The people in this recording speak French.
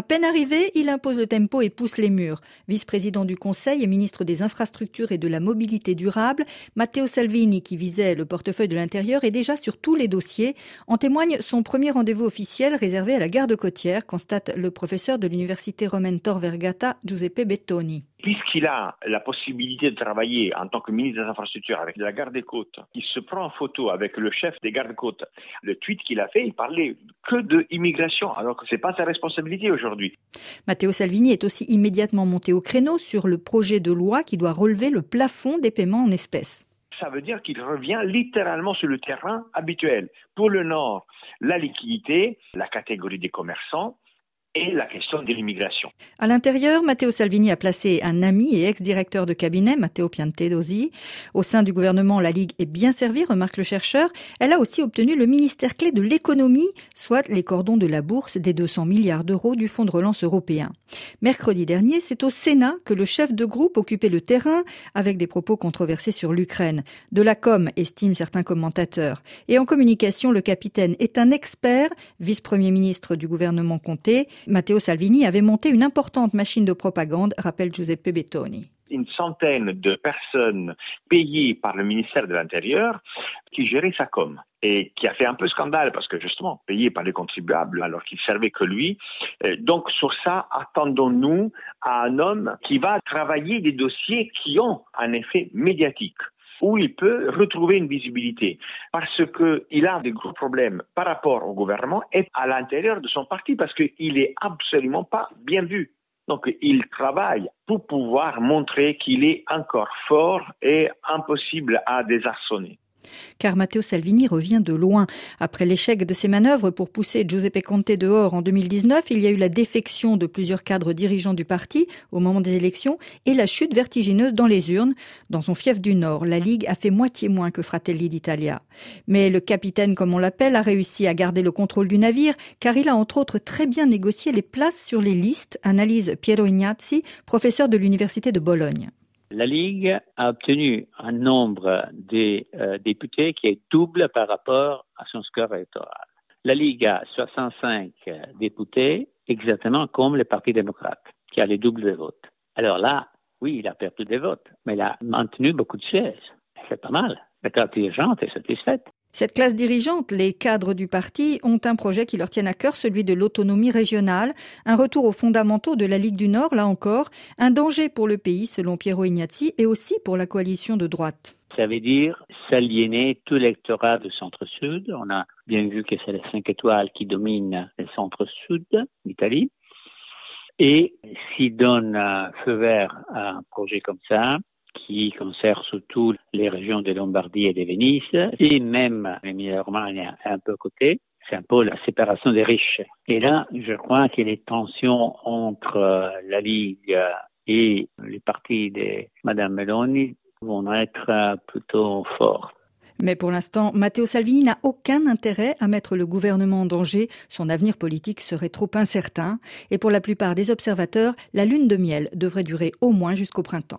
À peine arrivé, il impose le tempo et pousse les murs. Vice-président du Conseil et ministre des Infrastructures et de la Mobilité durable, Matteo Salvini, qui visait le portefeuille de l'Intérieur, est déjà sur tous les dossiers. En témoigne son premier rendez-vous officiel réservé à la garde côtière, constate le professeur de l'Université romaine Tor Vergata, Giuseppe Bettoni puisqu'il a la possibilité de travailler en tant que ministre des Infrastructures avec la garde des côtes, il se prend en photo avec le chef des gardes-côtes. Le tweet qu'il a fait, il parlait que de immigration, alors que ce n'est pas sa responsabilité aujourd'hui. Matteo Salvini est aussi immédiatement monté au créneau sur le projet de loi qui doit relever le plafond des paiements en espèces ça veut dire qu'il revient littéralement sur le terrain habituel. Pour le Nord, la liquidité, la catégorie des commerçants, et la question de l'immigration. À l'intérieur, Matteo Salvini a placé un ami et ex-directeur de cabinet, Matteo Piantedosi. Au sein du gouvernement, la Ligue est bien servie, remarque le chercheur. Elle a aussi obtenu le ministère clé de l'économie, soit les cordons de la bourse des 200 milliards d'euros du Fonds de relance européen. Mercredi dernier, c'est au Sénat que le chef de groupe occupait le terrain avec des propos controversés sur l'Ukraine. De la com, estiment certains commentateurs. Et en communication, le capitaine est un expert, vice-premier ministre du gouvernement Comté. Matteo Salvini avait monté une importante machine de propagande, rappelle Giuseppe Bettoni une centaine de personnes payées par le ministère de l'Intérieur qui géraient sa com et qui a fait un peu scandale parce que justement payé par les contribuables alors qu'il servait que lui. Euh, donc sur ça, attendons-nous à un homme qui va travailler des dossiers qui ont un effet médiatique où il peut retrouver une visibilité parce qu'il a des gros problèmes par rapport au gouvernement et à l'intérieur de son parti parce qu'il n'est absolument pas bien vu. Donc il travaille pour pouvoir montrer qu'il est encore fort et impossible à désarçonner car Matteo Salvini revient de loin. Après l'échec de ses manœuvres pour pousser Giuseppe Conte dehors en 2019, il y a eu la défection de plusieurs cadres dirigeants du parti au moment des élections et la chute vertigineuse dans les urnes. Dans son fief du Nord, la Ligue a fait moitié moins que Fratelli d'Italia. Mais le capitaine, comme on l'appelle, a réussi à garder le contrôle du navire, car il a entre autres très bien négocié les places sur les listes, analyse Piero Ignazzi, professeur de l'Université de Bologne. La Ligue a obtenu un nombre de euh, députés qui est double par rapport à son score électoral. La Ligue a 65 députés, exactement comme le Parti démocrate, qui a les doubles de votes. Alors là, oui, il a perdu des votes, mais il a maintenu beaucoup de sièges. C'est pas mal. La carte dirigeante est satisfaite. Cette classe dirigeante, les cadres du parti, ont un projet qui leur tient à cœur, celui de l'autonomie régionale, un retour aux fondamentaux de la Ligue du Nord, là encore, un danger pour le pays, selon Piero Ignazzi, et aussi pour la coalition de droite. Ça veut dire s'aliéner tout l'électorat du centre-sud. On a bien vu que c'est les cinq étoiles qui dominent le centre-sud d'Italie. Et s'ils donnent feu vert à un projet comme ça, qui concerne surtout les régions de Lombardie et de Venise, et même l'Emilia-Romagna un peu côté. C'est un peu la séparation des riches. Et là, je crois que les tensions entre euh, la Ligue et les partis de Mme Meloni vont être euh, plutôt fortes. Mais pour l'instant, Matteo Salvini n'a aucun intérêt à mettre le gouvernement en danger. Son avenir politique serait trop incertain. Et pour la plupart des observateurs, la lune de miel devrait durer au moins jusqu'au printemps.